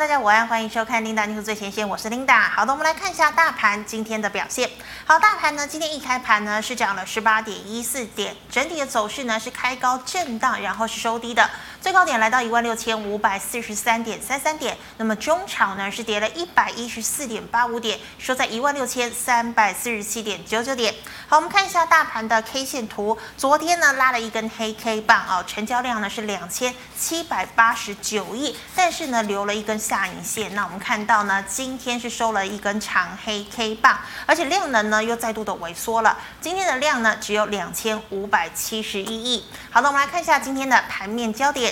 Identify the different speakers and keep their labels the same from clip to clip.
Speaker 1: 大家午安，欢迎收看 Linda News 最前线，我是 Linda。好的，我们来看一下大盘今天的表现。好，大盘呢今天一开盘呢是涨了十八点一四点，整体的走势呢是开高震荡，然后是收低的，最高点来到一万六千五百四十三点三三点。那么中场呢是跌了一百一十四点八五点，收在一万六千三百四十七点九九点。好，我们看一下大盘的 K 线图，昨天呢拉了一根黑 K 棒啊，成交量呢是两千七百八十九亿，但是呢留了一根。下影线，那我们看到呢，今天是收了一根长黑 K 棒，而且量能呢又再度的萎缩了。今天的量呢只有两千五百七十一亿。好的，我们来看一下今天的盘面焦点。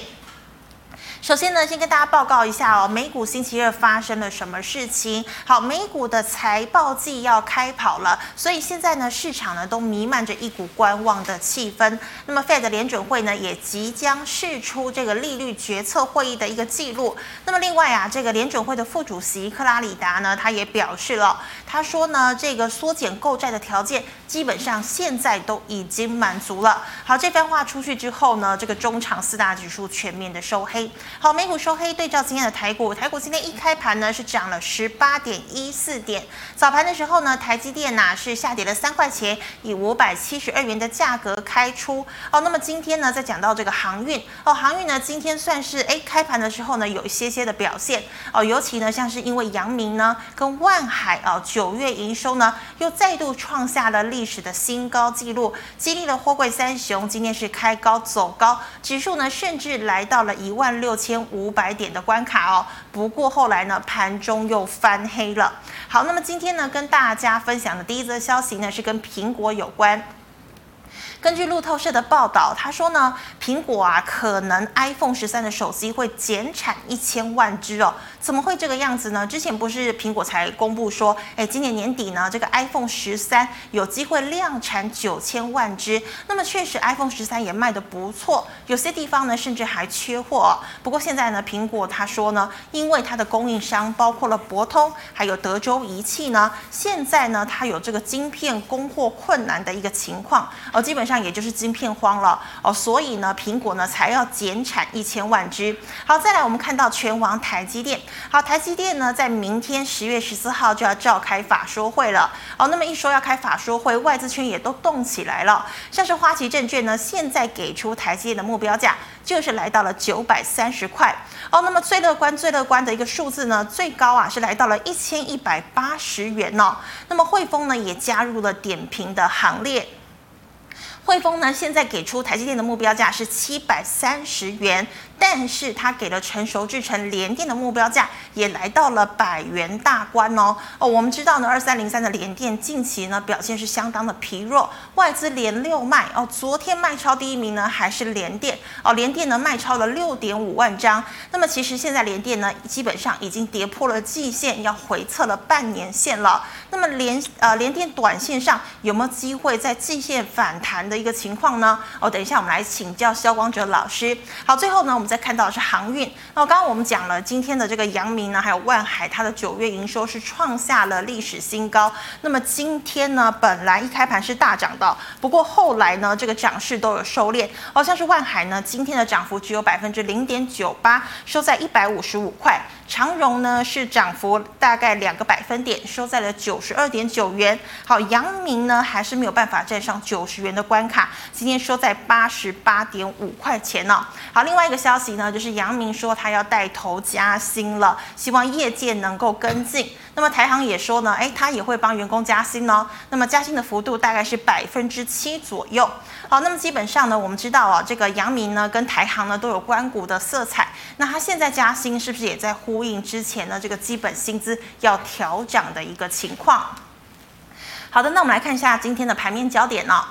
Speaker 1: 首先呢，先跟大家报告一下哦，美股星期二发生了什么事情？好，美股的财报季要开跑了，所以现在呢，市场呢都弥漫着一股观望的气氛。那么，Fed 联准会呢也即将释出这个利率决策会议的一个记录。那么，另外啊，这个联准会的副主席克拉里达呢，他也表示了，他说呢，这个缩减购债的条件基本上现在都已经满足了。好，这番话出去之后呢，这个中场四大指数全面的收黑。好，美股收黑，对照今天的台股，台股今天一开盘呢是涨了十八点一四点。早盘的时候呢，台积电呐、是下跌了三块钱，以五百七十二元的价格开出。哦，那么今天呢，再讲到这个航运哦，航运呢今天算是哎开盘的时候呢有一些些的表现哦，尤其呢像是因为阳明呢跟万海哦九月营收呢又再度创下了历史的新高纪录，激励了货柜三雄今天是开高走高，指数呢甚至来到了一万六。千五百点的关卡哦，不过后来呢，盘中又翻黑了。好，那么今天呢，跟大家分享的第一则消息呢，是跟苹果有关。根据路透社的报道，他说呢，苹果啊，可能 iPhone 十三的手机会减产一千万只哦。怎么会这个样子呢？之前不是苹果才公布说，哎，今年年底呢，这个 iPhone 十三有机会量产九千万只。那么确实，iPhone 十三也卖得不错，有些地方呢甚至还缺货哦。不过现在呢，苹果他说呢，因为它的供应商包括了博通还有德州仪器呢，现在呢它有这个晶片供货困难的一个情况哦，基本上也就是晶片荒了哦，所以呢，苹果呢才要减产一千万只。好，再来我们看到权王台积电。好，台积电呢在明天十月十四号就要召开法说会了哦。那么一说要开法说会，外资圈也都动起来了。像是花旗证券呢，现在给出台积电的目标价就是来到了九百三十块哦。那么最乐观、最乐观的一个数字呢，最高啊是来到了一千一百八十元哦。那么汇丰呢也加入了点评的行列。汇丰呢，现在给出台积电的目标价是七百三十元，但是他给了成熟制成联电的目标价也来到了百元大关哦。哦，我们知道呢，二三零三的联电近期呢表现是相当的疲弱，外资连六卖哦。昨天卖超第一名呢还是联电哦，联电呢卖超了六点五万张。那么其实现在联电呢基本上已经跌破了季线，要回测了半年线了。那么联呃联电短线上有没有机会在季线反弹的？一个情况呢？哦，等一下我们来请教肖光哲老师。好，最后呢，我们再看到的是航运。那刚刚我们讲了今天的这个阳明呢，还有万海，它的九月营收是创下了历史新高。那么今天呢，本来一开盘是大涨的，不过后来呢，这个涨势都有收敛。好像是万海呢，今天的涨幅只有百分之零点九八，收在一百五十五块。长荣呢是涨幅大概两个百分点，收在了九十二点九元。好，阳明呢还是没有办法站上九十元的关卡，今天收在八十八点五块钱呢、哦。好，另外一个消息呢，就是阳明说他要带头加薪了，希望业界能够跟进。那么台航也说呢，诶，他也会帮员工加薪哦。那么加薪的幅度大概是百分之七左右。好，那么基本上呢，我们知道啊，这个阳明呢跟台航呢都有关股的色彩。那他现在加薪是不是也在呼应之前呢这个基本薪资要调涨的一个情况？好的，那我们来看一下今天的盘面焦点呢、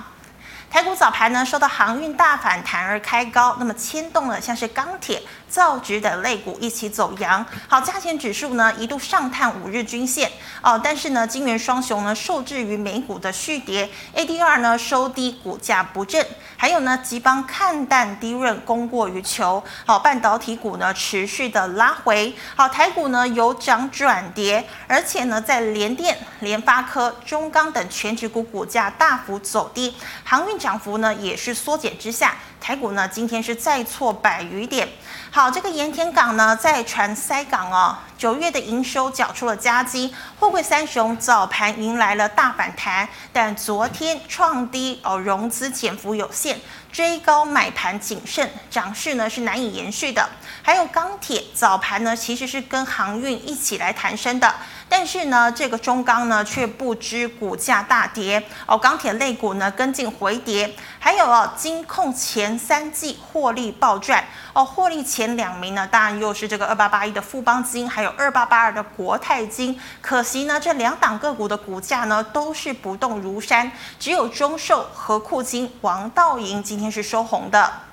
Speaker 1: 台股早盘呢受到航运大反弹而开高，那么牵动了像是钢铁。造纸等类股一起走扬，好，加权指数呢一度上探五日均线。哦，但是呢，金圆双雄呢受制于美股的续跌，ADR 呢收低，股价不振，还有呢，吉邦看淡低润供过于求，好，半导体股呢持续的拉回，好，台股呢由涨转跌，而且呢，在联电、联发科、中钢等全指股股价大幅走低，航运涨幅呢也是缩减之下，台股呢今天是再挫百余点。好，这个盐田港呢，在传塞港哦，九月的营收缴出了佳绩，货柜三雄早盘迎来了大反弹，但昨天创低哦，融资减幅有限，追高买盘谨慎，涨势呢是难以延续的。还有钢铁早盘呢，其实是跟航运一起来弹升的。但是呢，这个中钢呢却不知股价大跌哦，钢铁类股呢跟进回跌，还有哦，金控前三季获利暴赚哦，获利前两名呢，当然又是这个二八八一的富邦金，还有二八八二的国泰金。可惜呢，这两档个股的股价呢都是不动如山，只有中寿、和库金、王道营今天是收红的。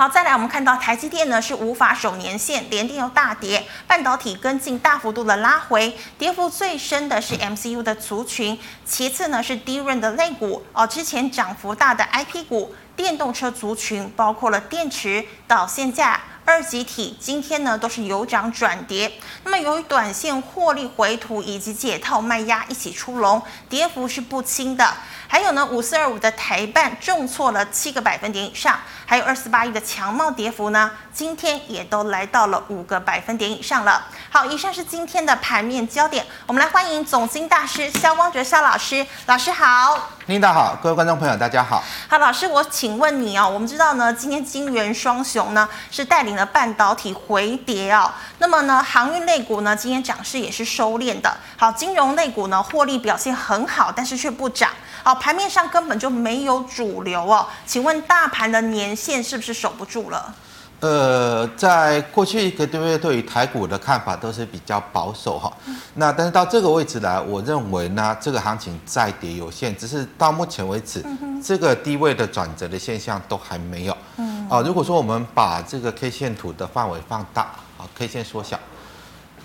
Speaker 1: 好，再来我们看到台积电呢是无法守年线，联电又大跌，半导体跟进大幅度的拉回，跌幅最深的是 MCU 的族群，其次呢是 DRAM 的类股哦，之前涨幅大的 IP 股，电动车族群包括了电池、导线架、二极体，今天呢都是由涨转跌。那么由于短线获利回吐以及解套卖压一起出笼，跌幅是不轻的。还有呢，五四二五的台办重挫了七个百分点以上，还有二四八一的强茂跌幅呢，今天也都来到了五个百分点以上了。好，以上是今天的盘面焦点，我们来欢迎总经大师萧光哲萧老师，老师好，
Speaker 2: 领导好，各位观众朋友大家好。
Speaker 1: 好，老师，我请问你哦，我们知道呢，今天金元双雄呢是带领了半导体回跌哦，那么呢，航运类股呢今天涨势也是收敛的。好，金融类股呢获利表现很好，但是却不涨。好，盘面上根本就没有主流哦，请问大盘的年限是不是守不住了？
Speaker 2: 呃，在过去一个多月，对于台股的看法都是比较保守哈。那但是到这个位置来，我认为呢，这个行情再跌有限，只是到目前为止，这个低位的转折的现象都还没有。嗯。啊，如果说我们把这个 K 线图的范围放大，啊，K 线缩小，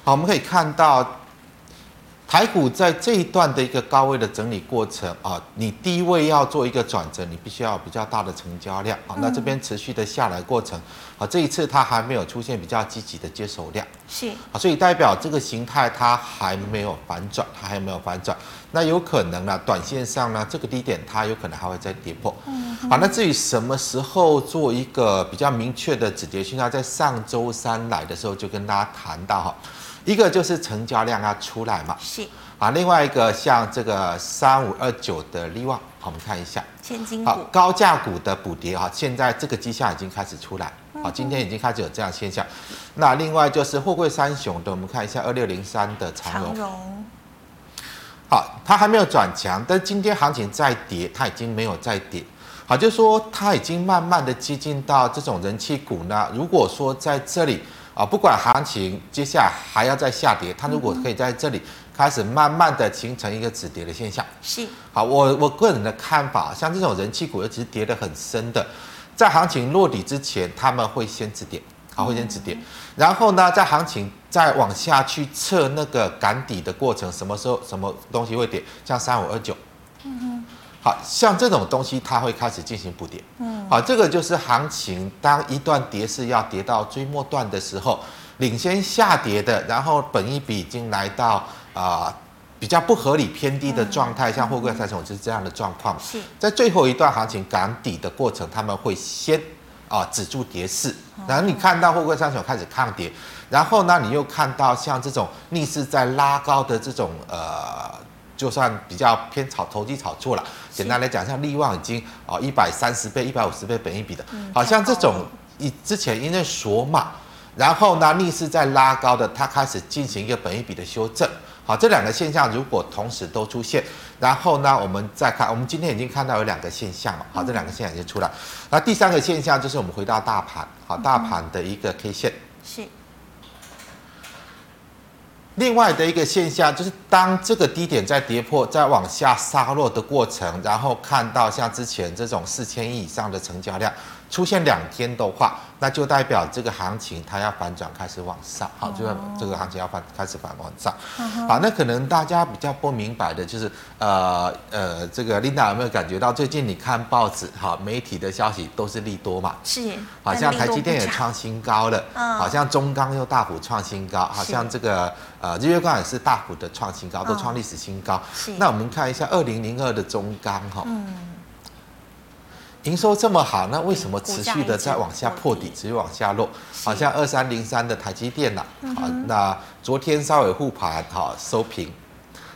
Speaker 2: 好，我们可以看到。台股在这一段的一个高位的整理过程啊，你低位要做一个转折，你必须要有比较大的成交量啊。那这边持续的下来过程啊，这一次它还没有出现比较积极的接手量，
Speaker 1: 是
Speaker 2: 啊，所以代表这个形态它还没有反转，它还没有反转。那有可能呢，短线上呢，这个低点它有可能还会再跌破。嗯，好，那至于什么时候做一个比较明确的止跌讯号，在上周三来的时候就跟大家谈到哈。一个就是成交量要出来嘛，
Speaker 1: 是。
Speaker 2: 啊，另外一个像这个三五二九的利旺，好，我们看一下，
Speaker 1: 千金股，
Speaker 2: 好，高价股的补跌哈，现在这个迹象已经开始出来，好，今天已经开始有这样现象。那另外就是货柜三雄的，我们看一下二六零三的长荣，好，它还没有转强，但今天行情再跌，它已经没有再跌，好，就是说它已经慢慢的接近到这种人气股呢。如果说在这里。啊，不管行情接下来还要再下跌，它如果可以在这里开始慢慢的形成一个止跌的现象，
Speaker 1: 是。
Speaker 2: 好，我我个人的看法，像这种人气股，尤其是跌得很深的，在行情落底之前，他们会先止跌，好，会先止跌，然后呢，在行情再往下去测那个赶底的过程，什么时候什么东西会跌，像三五二九，嗯哼。好像这种东西，它会开始进行补跌。嗯，好，这个就是行情。当一段跌势要跌到最末段的时候，领先下跌的，然后本一比已经来到啊、呃、比较不合理偏低的状态，像货柜三雄就是这样的状况。是在最后一段行情赶底的过程，他们会先啊、呃、止住跌势，然后你看到货柜三雄开始抗跌，然后呢，你又看到像这种逆势在拉高的这种呃。就算比较偏炒投机炒作了，简单来讲，像利旺已经啊一百三十倍、一百五十倍本一比的，好像这种以之前因为锁码，然后呢逆势在拉高的，它开始进行一个本一比的修正。好，这两个现象如果同时都出现，然后呢我们再看，我们今天已经看到有两个现象了，好，这两个现象已经出来。那第三个现象就是我们回到大盘，好，大盘的一个 K 线是。另外的一个现象就是，当这个低点在跌破、在往下杀落的过程，然后看到像之前这种四千亿以上的成交量出现两天的话。那就代表这个行情它要反转开始往上，好，就这个行情要反开始反往上，好，那可能大家比较不明白的就是，呃呃，这个 Linda 有没有感觉到最近你看报纸，好，媒体的消息都是利多嘛？是，好像台积电也创新高了，好像中钢又大幅创新高，好像这个呃日月光也是大幅的创新高，都创历史新高。是，那我们看一下二零零二的中钢哈。营收这么好，那为什么持续的在往下破底，持续往下落？好像二三零三的台积电呐，好，那昨天稍微护盘，哈收平。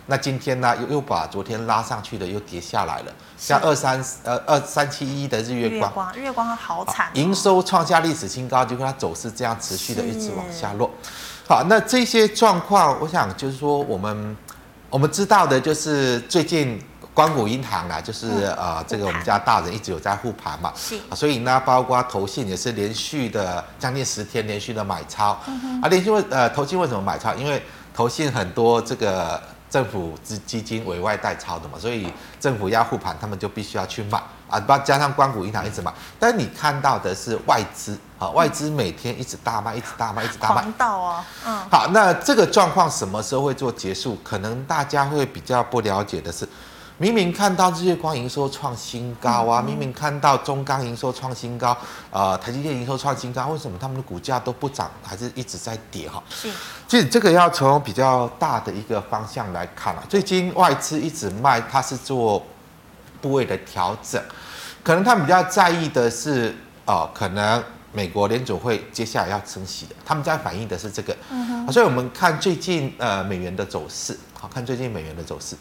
Speaker 2: 那今天呢，又又把昨天拉上去的又跌下来了。像二三呃二三七一的日月光，
Speaker 1: 日月光好惨，
Speaker 2: 营收创下历史新高，结果它走势这样持续的一直往下落。好，那这些状况，我想就是说，我们我们知道的就是最近。官股银行啊，就是呃，这个我们家大人一直有在护盘嘛，是，所以呢，包括投信也是连续的将近十天连续的买超，啊，连续为呃投信为什么买超？因为投信很多这个政府资基金委外代操的嘛，所以政府要护盘，他们就必须要去买。啊，不加上光谷银行一直买，但是你看到的是外资啊，外资每天一直大卖，一直大卖，一直大卖，
Speaker 1: 到啊，嗯，
Speaker 2: 好，那这个状况什么时候会做结束？可能大家会比较不了解的是。明明看到日月光营收创新高啊，明明看到中钢营收创新高，呃，台积电营收创新高，为什么他们的股价都不涨，还是一直在跌哈？是，其实这个要从比较大的一个方向来看啊。最近外资一直卖，它是做部位的调整，可能他们比较在意的是，哦，可能美国联准会接下来要升息的，他们在反映的是这个。嗯哼。所以我们看最近呃美元的走势，好看最近美元的走势。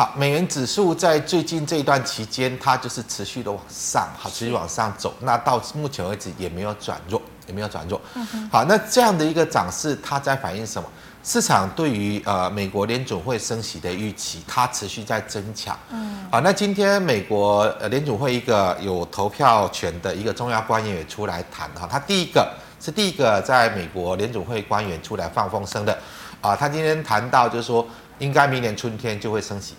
Speaker 2: 好，美元指数在最近这一段期间，它就是持续的往上，好，持续往上走。那到目前为止也没有转弱，也没有转弱。好，那这样的一个涨势，它在反映什么？市场对于呃美国联总会升息的预期，它持续在增强。嗯，好，那今天美国呃联总会一个有投票权的一个重要官员也出来谈哈，他第一个是第一个在美国联总会官员出来放风声的啊，他今天谈到就是说，应该明年春天就会升息。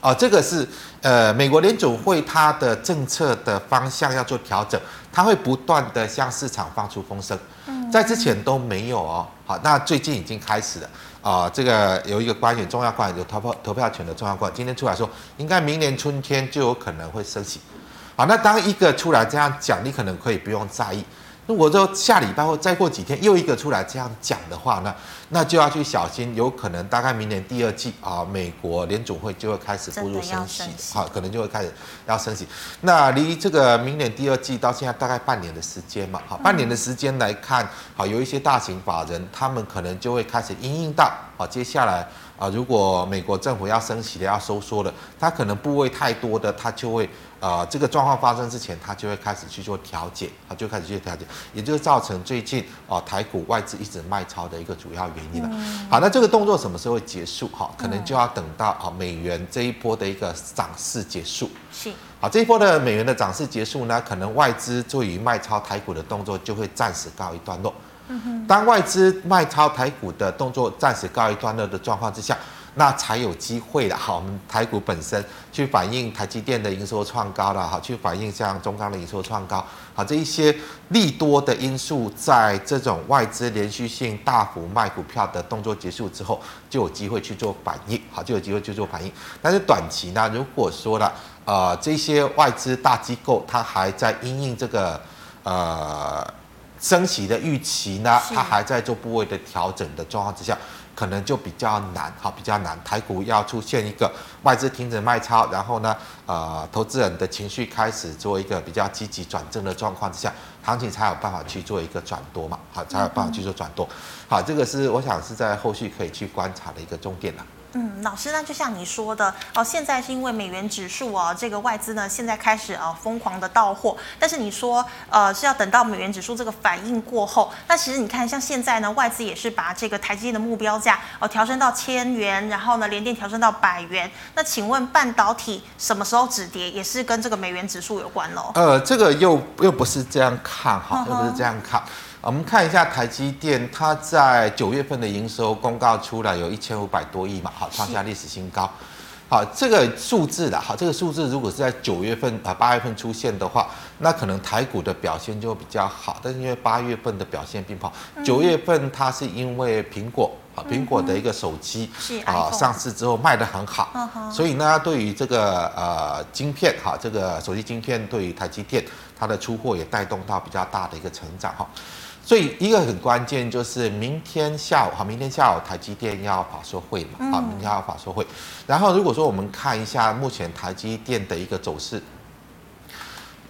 Speaker 2: 哦，这个是呃，美国联准会它的政策的方向要做调整，它会不断的向市场放出风声，在之前都没有哦。好，那最近已经开始了啊、呃，这个有一个官员，重要官员有投票投票权的重要官员，今天出来说，应该明年春天就有可能会升息。好，那当一个出来这样讲，你可能可以不用在意。如果说下礼拜或再过几天又一个出来这样讲的话呢，那就要去小心，有可能大概明年第二季啊，美国联总会就会开始步入升息，好，可能就会开始要升息。那离这个明年第二季到现在大概半年的时间嘛，好，半年的时间来看，好，有一些大型法人他们可能就会开始因应到，好，接下来啊，如果美国政府要升息的要收缩了，它可能部位太多的，它就会。呃，这个状况发生之前，它就会开始去做调节，它就开始去调节，也就是造成最近啊、呃、台股外资一直卖超的一个主要原因了。嗯、好，那这个动作什么时候会结束？哈，可能就要等到啊美元这一波的一个涨势结束。是。好，这一波的美元的涨势结束呢，可能外资对于卖超台股的动作就会暂时告一段落。当外资卖超台股的动作暂时告一段落的状况之下。那才有机会的，好，我们台股本身去反映台积电的营收创高了，好，去反映像中钢的营收创高，好，这一些利多的因素，在这种外资连续性大幅卖股票的动作结束之后，就有机会去做反应，好，就有机会去做反应。但是短期呢，如果说了，呃，这些外资大机构它还在因应这个呃升息的预期呢，它还在做部位的调整的状况之下。可能就比较难，哈，比较难。台股要出现一个外资停止卖超，然后呢，呃，投资人的情绪开始做一个比较积极转正的状况之下，行情才有办法去做一个转多嘛，好，才有办法去做转多。好，这个是我想是在后续可以去观察的一个重点了。
Speaker 1: 嗯，老师，那就像你说的哦，现在是因为美元指数哦，这个外资呢现在开始呃疯狂的到货，但是你说呃是要等到美元指数这个反应过后，那其实你看像现在呢，外资也是把这个台积电的目标价哦调升到千元，然后呢联电调升到百元，那请问半导体什么时候止跌，也是跟这个美元指数有关喽？
Speaker 2: 呃，这个又又不是这样看哈，又不是这样看。我们看一下台积电，它在九月份的营收公告出来有一千五百多亿嘛，好，创下历史新高。好，这个数字的，好，这个数字如果是在九月份啊八月份出现的话，那可能台股的表现就会比较好。但是因为八月份的表现并不好，九月份它是因为苹果啊苹果的一个手机啊上市之后卖得很好，所以呢对于这个呃晶片哈这个手机晶片对于台积电它的出货也带动到比较大的一个成长哈。所以一个很关键就是明天下午，哈，明天下午台积电要法说会嘛，啊，明天要法说会。然后如果说我们看一下目前台积电的一个走势，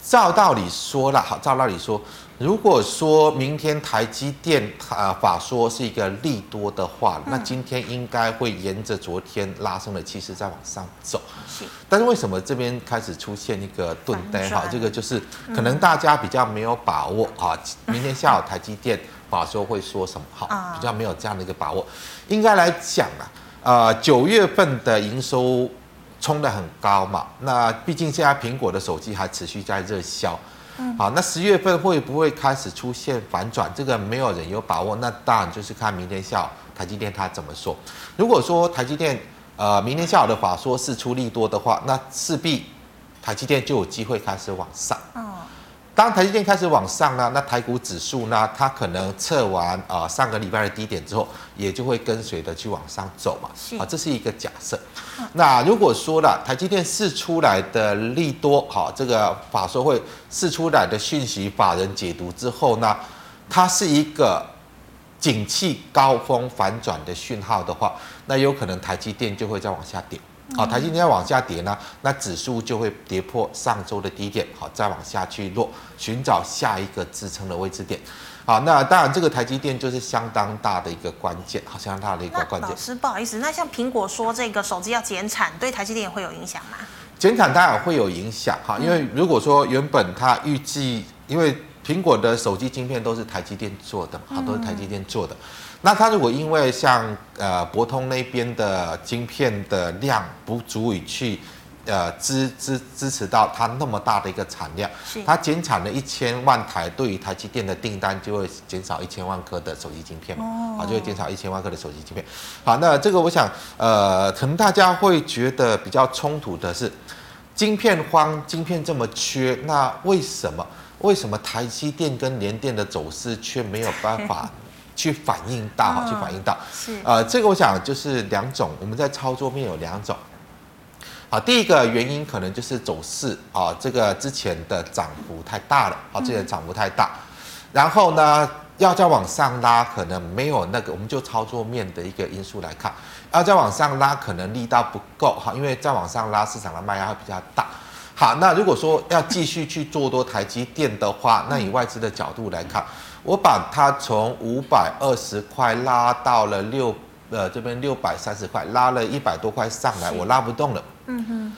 Speaker 2: 照道理说了，好，照道理说。如果说明天台积电啊法说是一个利多的话，那今天应该会沿着昨天拉升的气势再往上走。是，但是为什么这边开始出现一个钝呆？哈，这个就是可能大家比较没有把握啊。明天下午台积电法说会说什么？好，比较没有这样的一个把握。应该来讲啊，呃，九月份的营收冲得很高嘛。那毕竟现在苹果的手机还持续在热销。好，那十月份会不会开始出现反转？这个没有人有把握。那当然就是看明天下午台积电它怎么说。如果说台积电呃明天下午的法说是出利多的话，那势必台积电就有机会开始往上。当台积电开始往上呢，那台股指数呢，它可能测完啊、呃、上个礼拜的低点之后，也就会跟随的去往上走嘛。啊，这是一个假设。那如果说了台积电试出来的利多，好，这个法说会试出来的讯息，法人解读之后呢，它是一个景气高峰反转的讯号的话，那有可能台积电就会再往下跌。好，台积电要往下跌呢，那指数就会跌破上周的低点，好，再往下去落，寻找下一个支撑的位置点。好，那当然这个台积电就是相当大的一个关键，好，相当大的一个关键。
Speaker 1: 老师，不好意思，那像苹果说这个手机要减产，对台积电也会有影响吗？
Speaker 2: 减产当然会有影响，哈，因为如果说原本它预计，因为苹果的手机晶片都是台积电做的，好，都是台积电做的。那它如果因为像呃博通那边的晶片的量不足以去呃支支支持到它那么大的一个产量，是它减产了一千万台，对于台积电的订单就会减少一千万颗的手机晶片嘛，啊、哦、就会减少一千万颗的手机晶片。好，那这个我想呃可能大家会觉得比较冲突的是，晶片荒，晶片这么缺，那为什么为什么台积电跟联电的走势却没有办法？去反映到哈，去反映到，是。呃，这个我想就是两种，我们在操作面有两种，好，第一个原因可能就是走势啊，这个之前的涨幅太大了，啊，之前涨幅太大，然后呢，要再往上拉，可能没有那个，我们就操作面的一个因素来看，要再往上拉，可能力道不够哈，因为再往上拉，市场的卖压会比较大，好，那如果说要继续去做多台积电的话，那以外资的角度来看。我把它从五百二十块拉到了六，呃，这边六百三十块，拉了一百多块上来，我拉不动了。嗯哼。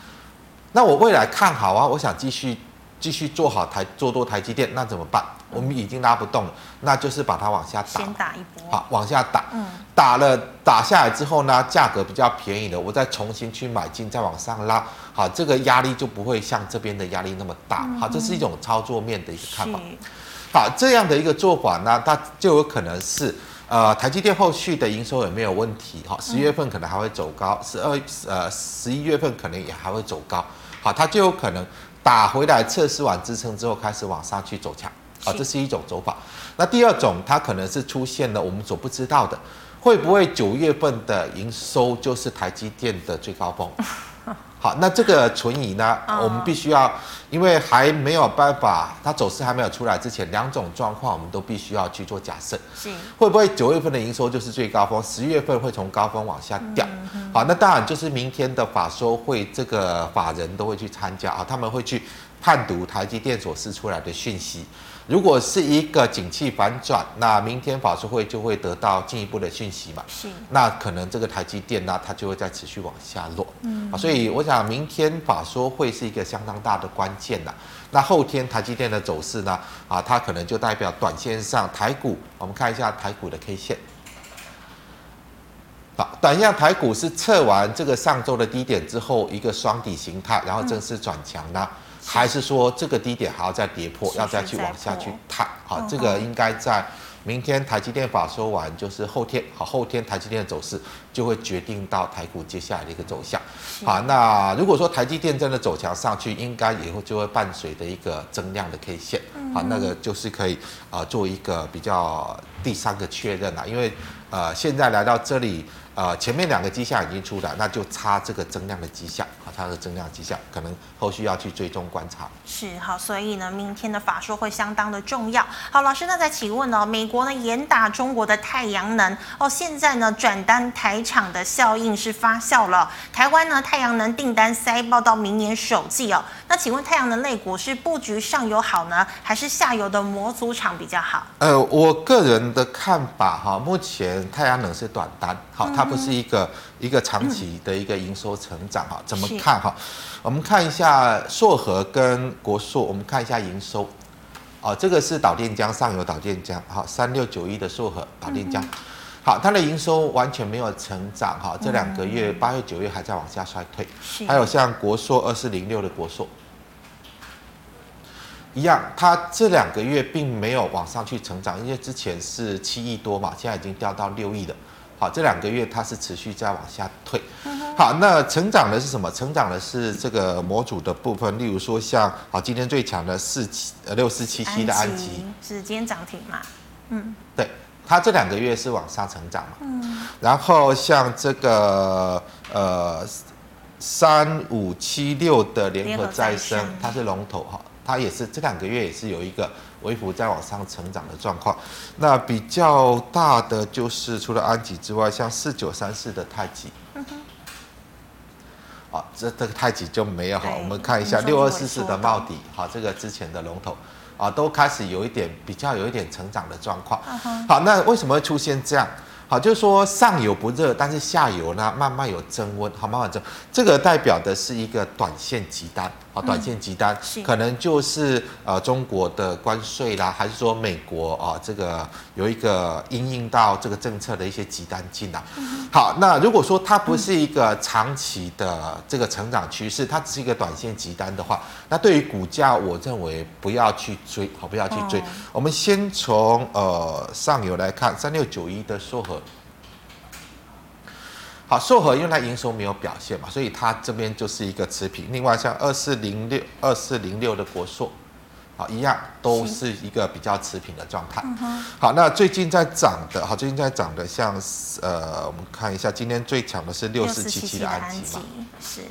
Speaker 2: 那我未来看好啊，我想继续继续做好台做多台积电，那怎么办？我们已经拉不动了，那就是把它往下打。
Speaker 1: 先打一波。
Speaker 2: 好，往下打。嗯。打了打下来之后呢，价格比较便宜的，我再重新去买进，再往上拉。好，这个压力就不会像这边的压力那么大。好，这是一种操作面的一个看法。好，这样的一个做法呢，它就有可能是，呃，台积电后续的营收有没有问题？哈，十月份可能还会走高，十二呃十一月份可能也还会走高。好，它就有可能打回来测试完支撑之后开始往上去走强。啊，这是一种走法。那第二种，它可能是出现了我们所不知道的，会不会九月份的营收就是台积电的最高峰？好，那这个存疑呢，我们必须要，因为还没有办法，它走势还没有出来之前，两种状况我们都必须要去做假设。是，会不会九月份的营收就是最高峰，十月份会从高峰往下掉？好，那当然就是明天的法说会，这个法人都会去参加啊，他们会去判读台积电所释出来的讯息。如果是一个景气反转，那明天法说会就会得到进一步的讯息嘛？是。那可能这个台积电呢，它就会再持续往下落。嗯。啊，所以我想明天法说会是一个相当大的关键呐。那后天台积电的走势呢？啊，它可能就代表短线上台股，我们看一下台股的 K 线。好，短线台股是测完这个上周的低点之后，一个双底形态，然后正式转强呢？嗯还是说这个低点还要再跌破，要再去往下去探？好，这个应该在明天台积电法说完，就是后天，好，后天台积电的走势就会决定到台股接下来的一个走向。好，那如果说台积电真的走强上去，应该以后就会伴随的一个增量的 K 线，好，那个就是可以啊做一个比较第三个确认了，因为呃现在来到这里。呃，前面两个迹象已经出来，那就差这个增量的迹象，啊，差这个增量迹象，可能后续要去追踪观察。
Speaker 1: 是好，所以呢，明天的法说会相当的重要。好，老师，那再请问哦，美国呢严打中国的太阳能哦，现在呢转单台厂的效应是发酵了，台湾呢太阳能订单塞爆到明年首季哦。那请问太阳能类股是布局上游好呢，还是下游的模组厂比较好？
Speaker 2: 呃，我个人的看法哈，目前太阳能是短单，好，它。不是一个一个长期的一个营收成长哈，怎么看哈？我们看一下硕和跟国硕，我们看一下营收，哦，这个是导电浆上游导电浆，好，三六九一的硕和导电浆，好，它的营收完全没有成长哈，这两个月八月九月还在往下衰退，还有像国硕二四零六的国硕，一样，它这两个月并没有往上去成长，因为之前是七亿多嘛，现在已经掉到六亿了。好，这两个月它是持续在往下退。好，那成长的是什么？成长的是这个模组的部分，例如说像好今天最强的四七呃六四七七的安吉，
Speaker 1: 是今天涨停嘛？嗯，
Speaker 2: 对，它这两个月是往上成长嘛？嗯，然后像这个呃三五七六的联合再生，它是龙头哈，它也是这两个月也是有一个。微幅在往上成长的状况，那比较大的就是除了安吉之外，像四九三四的太极，嗯哼，好，这这个太极就没有好，我们看一下六二四四的茂迪，好，这个之前的龙头啊，都开始有一点比较有一点成长的状况，好，那为什么会出现这样？好，就是说上游不热，但是下游呢慢慢有增温，好，慢慢增，这个代表的是一个短线急单，好，短线急单，嗯、可能就是呃中国的关税啦，还是说美国啊、呃、这个有一个因应到这个政策的一些急单进来。嗯、好，那如果说它不是一个长期的这个成长趋势，它只是一个短线急单的话，那对于股价，我认为不要去追，好，不要去追。哦、我们先从呃上游来看，三六九一的硕禾。好，硕和因为它营收没有表现嘛，所以它这边就是一个持平。另外像二四零六、二四零六的国硕，好，一样都是一个比较持平的状态。好，那最近在涨的，好，最近在涨的像，像呃，我们看一下，今天最强的是六四七七的安吉嘛，是。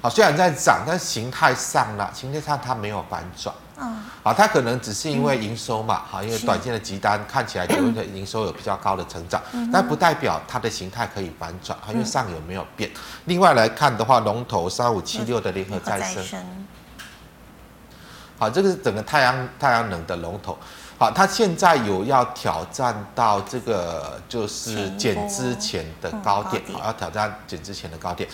Speaker 2: 好，虽然在涨，但形态上呢，形态上它没有反转。嗯，好，它可能只是因为营收嘛，好，因为短线的急单看起来九月的营收有比较高的成长，但不代表它的形态可以反转，因为上游没有变。另外来看的话，龙头三五七六的联合再生，好，这个是整个太阳太阳能的龙头，好，它现在有要挑战到这个就是减之前的高点，好，要挑战减之前的高点。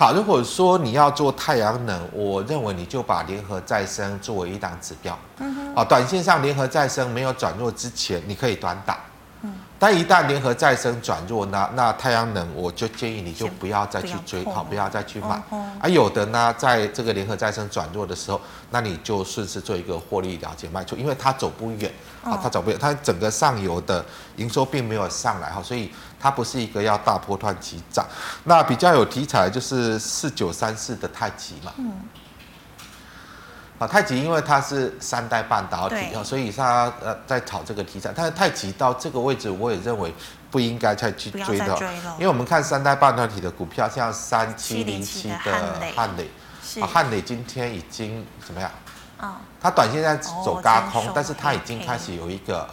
Speaker 2: 好，如果说你要做太阳能，我认为你就把联合再生作为一档指标。嗯哼。好，短线上联合再生没有转弱之前，你可以短打。嗯。但一旦联合再生转弱呢，那太阳能我就建议你就不要再去追，好，不要再去买。嗯。而有的呢，在这个联合再生转弱的时候，那你就顺势做一个获利了结卖出，因为它走不远。啊，它走不远，它整个上游的营收并没有上来哈，所以。它不是一个要大波段急涨，那比较有题材就是四九三四的太极嘛。嗯。啊，太极因为它是三代半导体啊，所以它呃在炒这个题材。但是太极到这个位置，我也认为不应该再去追的，因为我们看三代半导体的股票，像三七零七的汉磊，啊，汉磊今天已经怎么样？啊、哦，它短线在走轧空，但是它已经开始有一个。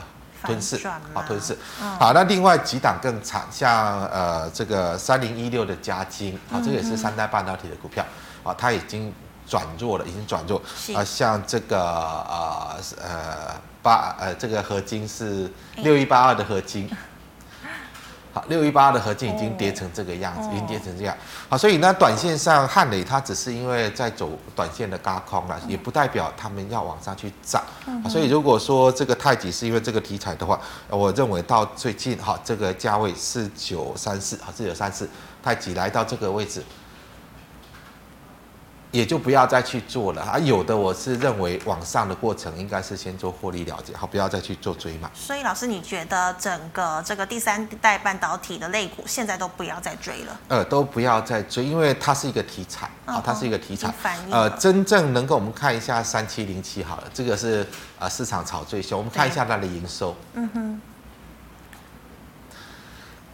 Speaker 2: 吞噬，好吞噬，好，那另外几档更惨，像呃这个三零一六的嘉金，啊，这个也是三代半导体的股票，啊，它已经转弱了，已经转弱，啊，像这个呃呃八呃这个合金是六一八二的合金。好，六一八二的合金已经跌成这个样子，已经跌成这样。好，所以呢，短线上汉磊它只是因为在走短线的高空了，也不代表他们要往上去涨。所以如果说这个太极是因为这个题材的话，我认为到最近哈这个价位四九三四，好四九三四，太极来到这个位置。也就不要再去做了啊！有的我是认为往上的过程应该是先做获利了结，好，不要再去做追嘛。
Speaker 1: 所以老师，你觉得整个这个第三代半导体的类股现在都不要再追了？
Speaker 2: 呃，都不要再追，因为它是一个题材啊，它是一个题材。呃，真正能够我们看一下三七零七好了，这个是呃市场炒最凶，我们看一下它的营收。嗯哼。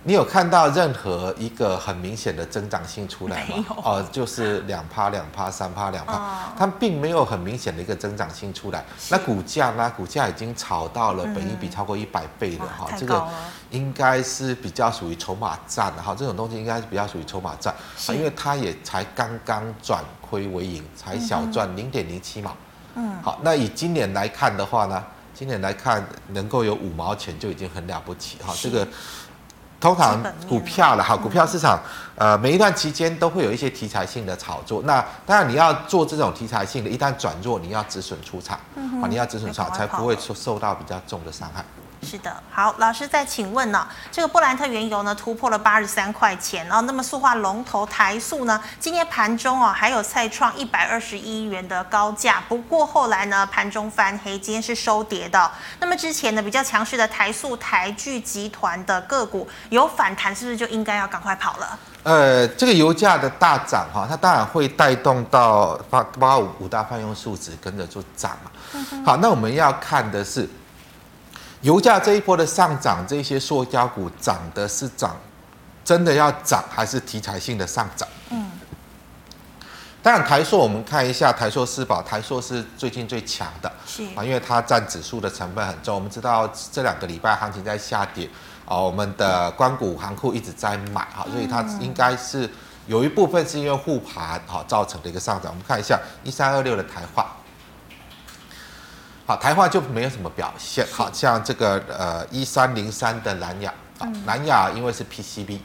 Speaker 2: 你有看到任何一个很明显的增长性出
Speaker 1: 来吗？
Speaker 2: 哦，就是两趴、两趴、三趴、两趴，
Speaker 1: 哦
Speaker 2: 它并没有很明显的一个增长性出
Speaker 1: 来。
Speaker 2: 那股价呢？股价已经炒到了本一比超过一百倍了哈、
Speaker 1: 哇，这个
Speaker 2: 应该是比较属于筹码战的哈，这种东西应该是比较属于筹
Speaker 1: 码
Speaker 2: 战因为它也才刚刚转亏为盈，才小赚零点零七毛。
Speaker 1: 嗯，
Speaker 2: 好，那以今年来看的话呢，今年来看能够有五毛钱就已经很了不起哈。这个通常股票了哈，股票市场呃每一段期间都会有一些题材性的炒作。那当然你要做这种题材性的，一旦转弱，你要止损出场啊，你要止损出场才不会受受到比较重的伤害。
Speaker 1: 是的，好，老师再请问呢，这个布兰特原油呢突破了八十三块钱，然后那么塑化龙头台塑呢，今天盘中哦还有再创一百二十一元的高价，不过后来呢盘中翻黑，今天是收跌的。那么之前呢比较强势的台塑、台聚集团的个股有反弹，是不是就应该要赶快跑了？
Speaker 2: 呃，这个油价的大涨哈，它当然会带动到八八五五大泛用数值跟着就涨嘛。好，那我们要看的是。油价这一波的上涨，这些塑胶股涨的是涨，真的要涨还是题材性的上涨？嗯，当然台塑我们看一下台塑四宝，台塑是最近最强的，
Speaker 1: 是
Speaker 2: 啊，因为它占指数的成分很重。我们知道这两个礼拜行情在下跌，啊，我们的官股行库一直在买，哈，所以它应该是有一部分是因为护盘，哈，造成的一个上涨。我们看一下一三二六的台化。好，台化就没有什么表现，好像这个呃一三零三的南亚，啊，南亚因为是 PCB，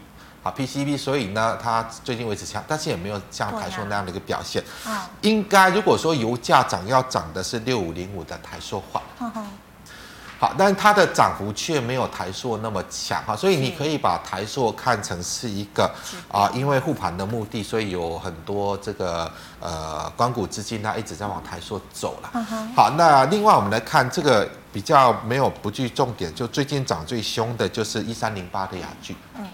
Speaker 2: 啊 PCB，所以呢它最近为止强，但是也没有像台塑那样的一个表现。
Speaker 1: 啊、
Speaker 2: 应该如果说油价涨要涨的是六五零五的台塑化。好，但它的涨幅却没有台塑那么强哈，所以你可以把台塑看成是一个啊，因为护盘的目的，所以有很多这个呃光谷资金它一直在往台塑走了。好，那另外我们来看这个比较没有不具重点，就最近涨最凶的就是一三零八的雅聚。嗯。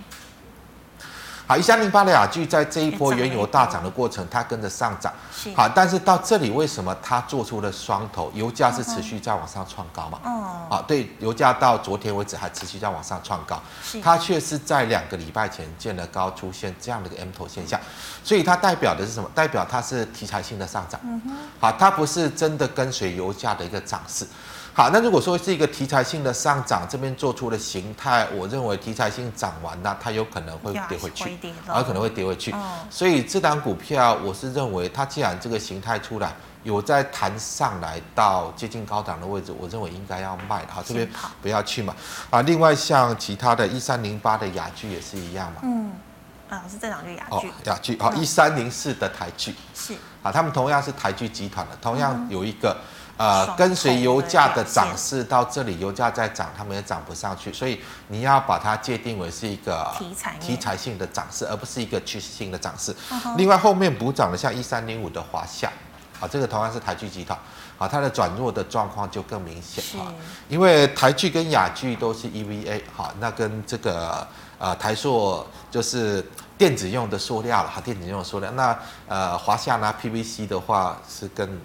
Speaker 2: 好，一三零八的雅聚在这一波原油大涨的过程，它跟着上涨。好，但是到这里为什么它做出了双头？油价是持续在往上创高嘛？哦。好，对，油价到昨天为止还持续在往上创高，它却是在两个礼拜前见了高，出现这样的一个 M 头现象，所以它代表的是什么？代表它是题材性的上涨。嗯哼。好，它不是真的跟随油价的一个涨势。好，那如果说是一个题材性的上涨，这边做出的形态，我认为题材性涨完了，它有可能会跌回去，有可能会跌回去。哦、所以这档股票，我是认为它既然这个形态出来，有在弹上来到接近高档的位置，我认为应该要卖。好，这边不要去嘛。啊，另外像其他的一三零八的雅居也是一样嘛。嗯，
Speaker 1: 啊，是这档就雅居。
Speaker 2: 哦，雅居。好，一三零四的台剧。
Speaker 1: 是。
Speaker 2: 啊，他们同样是台剧集团的，同样有一个。嗯呃，跟随油价的涨势到这里，油价在涨，他们也涨不上去，所以你要把它界定为是一个题材题材性的涨势，而不是一个趋势性的涨势。另外，后面补涨的像一三零五的华夏，啊，这个同样是台聚集团，啊，它的转弱的状况就更明显啊，因为台聚跟雅聚都是 EVA，哈，那跟这个呃台塑就是电子用的塑料了，哈，电子用的塑料，那呃华夏拿 PVC 的话是跟。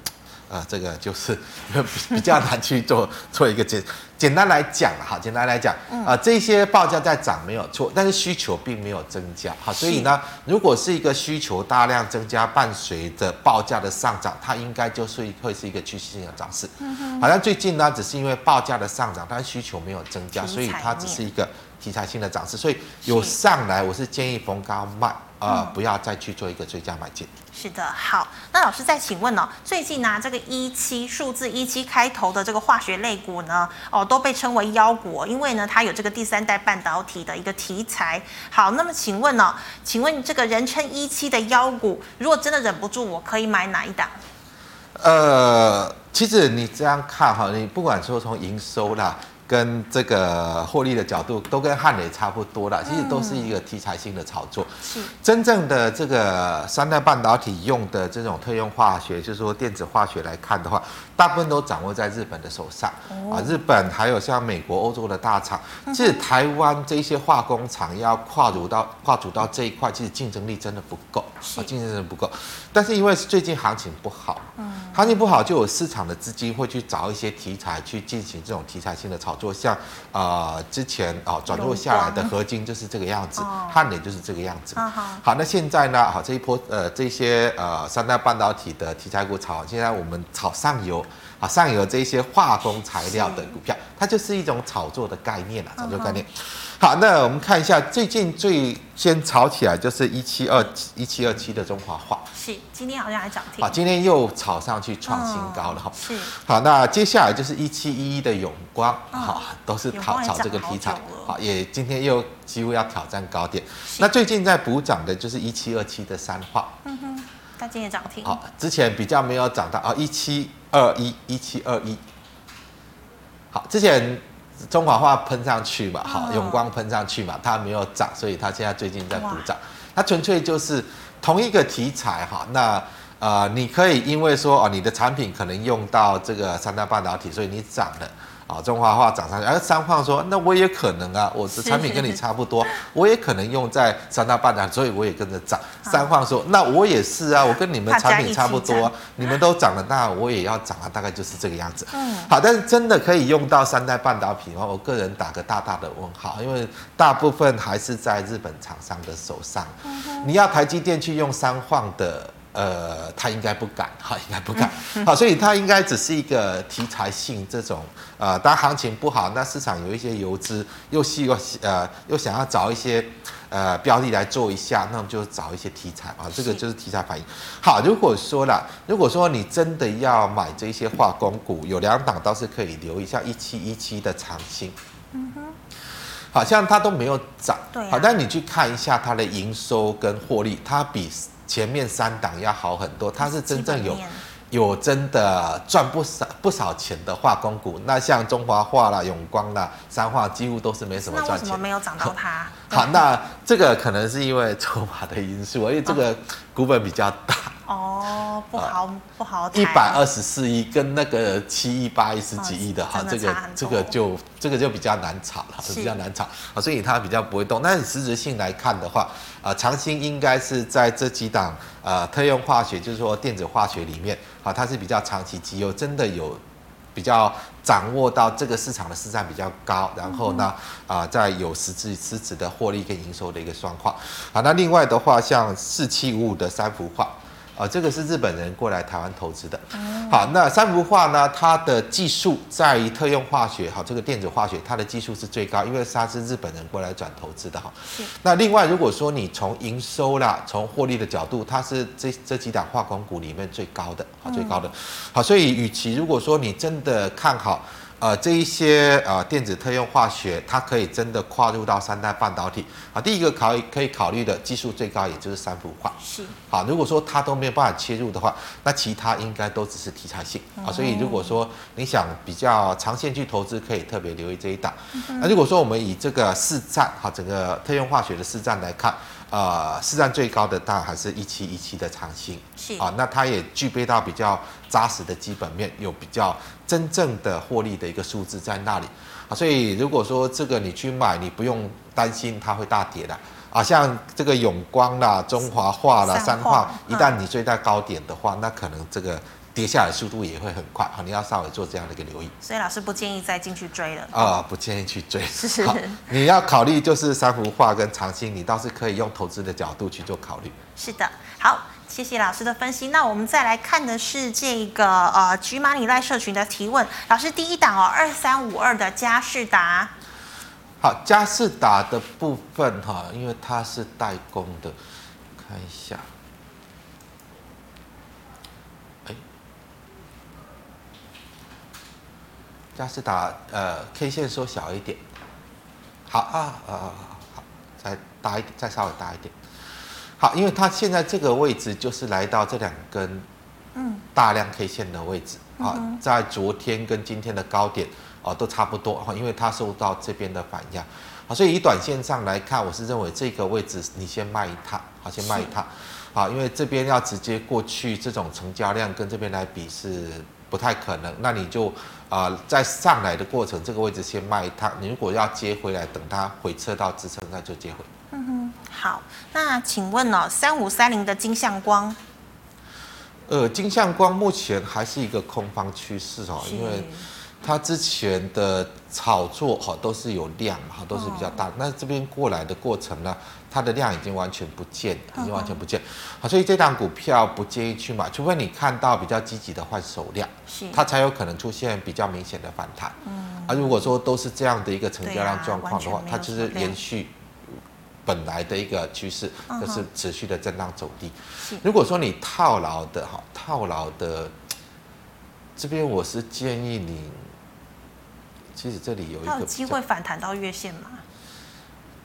Speaker 2: 啊、呃，这个就是 比较难去做 做一个简简单来讲哈，简单来讲，啊、呃，这些报价在涨没有错，但是需求并没有增加，哈，所以呢，如果是一个需求大量增加，伴随着报价的上涨，它应该就是会是一个趋势性的涨势。好像最近呢，只是因为报价的上涨，但是需求没有增加，所以它只是一个题材性的涨势，所以有上来，我是建议逢高卖。啊、呃，不要再去做一个追加买进。
Speaker 1: 是的，好，那老师再请问哦，最近呢、啊，这个一期数字一期开头的这个化学类股呢，哦，都被称为妖股，因为呢，它有这个第三代半导体的一个题材。好，那么请问呢、哦，请问这个人称一期的妖股，如果真的忍不住，我可以买哪一档？
Speaker 2: 呃，其实你这样看哈，你不管说从营收啦。跟这个获利的角度都跟汉磊差不多了，其实都是一个题材性的炒作。是真正的这个三代半导体用的这种特用化学，就是说电子化学来看的话，大部分都掌握在日本的手上啊。日本还有像美国、欧洲的大厂，其实台湾这些化工厂要跨入到跨足到这一块，其实竞争力真的不够啊，竞争力不够。但是因为最近行情不好，嗯行情不好就有市场的资金会去找一些题材去进行这种题材性的炒作。像啊、呃、之前啊转弱下来的合金就是这个样子，汉磊就是这个样子。好，那现在呢，好这一波呃这些呃三大半导体的题材股炒，现在我们炒上游。啊，上游这些化工材料的股票，它就是一种炒作的概念啊，炒作概念。好，那我们看一下最近最先炒起来就是一七二一七二七的中华化，
Speaker 1: 是今天好像还涨停。
Speaker 2: 好，今天又炒上去创新高了哈。
Speaker 1: 是。
Speaker 2: 好，那接下来就是一七一一的永光，好，都是炒炒这个题材，好，也今天又几乎要挑战高点。那最近在补涨的就是一七二七的三化，
Speaker 1: 嗯哼，它今天涨停。
Speaker 2: 好，之前比较没有涨到啊一七。二一一七二一，好，之前中华化喷上去嘛，好，永光喷上去嘛，它没有涨，所以它现在最近在补涨，它纯粹就是同一个题材哈，那呃，你可以因为说哦，你的产品可能用到这个三大半导体，所以你涨了。啊，中华化涨上去，而三晃说，那我也可能啊，我的产品跟你差不多，我也可能用在三大半导体，所以我也跟着涨。三晃说，那我也是啊，我跟你们产品差不多，你们都涨了，那我也要涨啊，大概就是这个样子。嗯，好，但是真的可以用到三代半导体的话，我个人打个大大的问号，因为大部分还是在日本厂商的手上。你要台积电去用三晃的。呃，他应该不敢，哈，应该不敢，好，所以他应该只是一个题材性这种，呃，当行情不好，那市场有一些游资又希望，呃，又想要找一些，呃，标的来做一下，那么就找一些题材啊，这个就是题材反应。好，如果说了，如果说你真的要买这些化工股，有两档倒是可以留一下，一七一七的长兴，嗯哼，好像它都没有涨，对，好，但你去看一下它的营收跟获利，它比。前面三档要好很多，它是真正有有真的赚不少不少钱的化工股，那像中华化啦、永光啦、三化几乎都是没什么赚钱。那为什么
Speaker 1: 没有涨到它？
Speaker 2: 好，那这个可能是因为筹码的因素，因为这个股本比较大。
Speaker 1: 哦，不好、啊、不好，
Speaker 2: 一百二十四亿跟那个七亿八亿十几亿的哈，这个这个就这个就比较难炒了，比较难炒啊，所以它比较不会动。但是实质性来看的话，啊、呃，长兴应该是在这几档呃特用化学，就是说电子化学里面啊，它是比较长期绩优，真的有比较掌握到这个市场的市占比较高，然后呢啊，在、呃、有实质实质的获利跟营收的一个状况。好，那另外的话，像四七五五的三福化。啊，这个是日本人过来台湾投资的。好，那三福化呢，它的技术在于特用化学，好，这个电子化学，它的技术是最高，因为它是日本人过来转投资的哈。那另外，如果说你从营收啦，从获利的角度，它是这这几档化工股里面最高的，好，最高的。好，所以与其如果说你真的看好。呃，这一些呃电子特用化学，它可以真的跨入到三代半导体啊。第一个考可以考虑的技术最高，也就是三幅化。是。好，如果说它都没有办法切入的话，那其他应该都只是题材性啊。所以如果说你想比较长线去投资，可以特别留意这一档。那如果说我们以这个市占哈，整个特用化学的市占来看。呃，市占最高的当然还是一七一七的长兴，是。啊，那它也具备到比较扎实的基本面，有比较真正的获利的一个数字在那里。啊，所以如果说这个你去买，你不用担心它会大跌的。啊，像这个永光啦、中华化啦、三化，一旦你追在高点的话，那可能这个。跌下来速度也会很快，好，你要稍微做这样的一个留意。
Speaker 1: 所以老师不建议再进去追了。
Speaker 2: 啊、哦，不建议去追。是。好，你要考虑就是三福化跟长青，你倒是可以用投资的角度去做考虑。
Speaker 1: 是的，好，谢谢老师的分析。那我们再来看的是这个呃，G Money 赖社群的提问。老师第一档哦，二三五二的佳士达。
Speaker 2: 好，嘉士达的部分哈，因为它是代工的，看一下。佳世达呃，K 线缩小一点，好啊，呃，好，再大一点，再稍微大一点，好，因为它现在这个位置就是来到这两根，嗯，大量 K 线的位置啊，在昨天跟今天的高点啊都差不多哈，因为它受到这边的反压，啊，所以以短线上来看，我是认为这个位置你先卖一趟，好，先卖一趟，好，因为这边要直接过去，这种成交量跟这边来比是不太可能，那你就。啊、呃，在上来的过程，这个位置先卖一趟。你如果要接回来，等它回撤到支撑，那就接回。
Speaker 1: 嗯哼，好。那请问哦，三五三零的金像光，
Speaker 2: 呃，金像光目前还是一个空方趋势哦，因为它之前的炒作哈都是有量哈，都是比较大。那这边过来的过程呢，它的量已经完全不见，已经完全不见。好，所以这档股票不建议去买，除非你看到比较积极的换手量，它才有可能出现比较明显的反弹。嗯，啊，如果说都是这样的一个成交量状况的话，它就是延续。本来的一个趋势就是持续的震荡走低。如果说你套牢的哈，套牢的这边我是建议你，其实这里有一个
Speaker 1: 机会反弹到月线吗？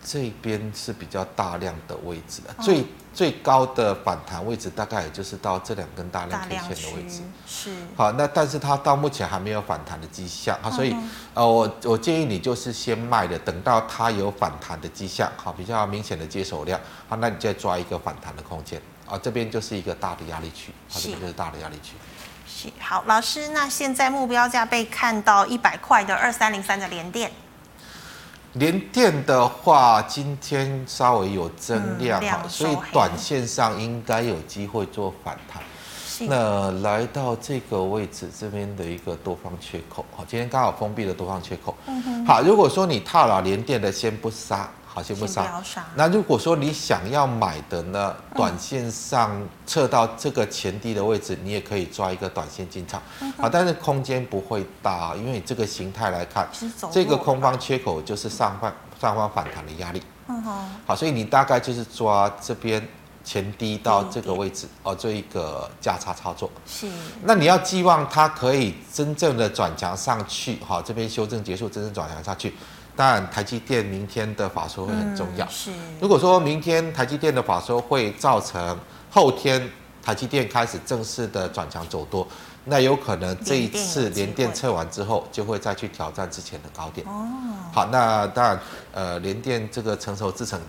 Speaker 2: 这边是比较大量的位置，最最高的反弹位置大概也就是到这两根大量 K 线的位置。
Speaker 1: 是。
Speaker 2: 好，那但是它到目前还没有反弹的迹象啊，所以呃，我我建议你就是先卖的，等到它有反弹的迹象，好，比较明显的接手量，好，那你再抓一个反弹的空间啊，这边就是一个大的压力区，好，这边就是大的压力区。
Speaker 1: 是。好，老师，那现在目标价被看到一百块的二三零三的连电。
Speaker 2: 连电的话，今天稍微有增量哈，所以短线上应该有机会做反弹。那来到这个位置这边的一个多方缺口，好，今天刚好封闭了多方缺口。好，如果说你套牢连电的，先不杀。好，先不杀。那如果说你想要买的呢，短线上测到这个前低的位置，你也可以抓一个短线进场。好，但是空间不会大，因为你这个形态来看，这个空方缺口就是上方上方反弹的压力。嗯好，所以你大概就是抓这边前低到这个位置哦，做一个价差操作。是。那你要寄望它可以真正的转强上去，好，这边修正结束，真正转强上去。当然，台积电明天的法说会很重要。是，如果说明天台积电的法说会造成后天台积电开始正式的转强走多，那有可能这一次联电测完之后，就会再去挑战之前的高点。哦，好，那当然，呃，联电这个成熟制程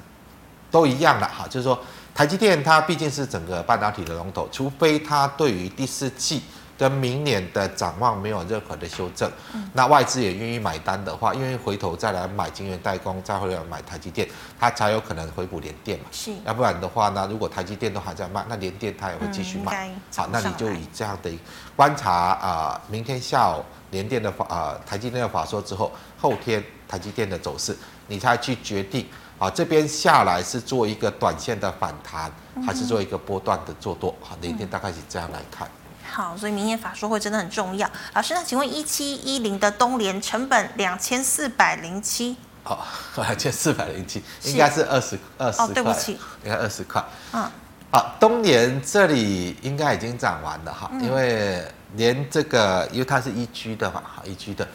Speaker 2: 都一样了哈，就是说台积电它毕竟是整个半导体的龙头，除非它对于第四季。跟明年的展望没有任何的修正，嗯、那外资也愿意买单的话，愿意回头再来买金源代工，再回来买台积电，它才有可能回补联电嘛。是，要不然的话呢，如果台积电都还在卖，那联电它也会继续卖。嗯、好，那你就以这样的观察啊、呃，明天下午联电的法啊、呃，台积电的法说之后，后天台积电的走势，你才去决定啊，这边下来是做一个短线的反弹，还是做一个波段的做多？好，联电大概是这样来看。
Speaker 1: 好，所以明年法说会真的很重要。老师，那请问一七一零的东联成本两千四百零七？
Speaker 2: 哦，两千四百零七，应该是二十二十块。哦，
Speaker 1: 对不起，
Speaker 2: 应该二十块。嗯，好，东联这里应该已经涨完了哈，嗯、因为连这个，因为它是一居的嘛，哈，一居的，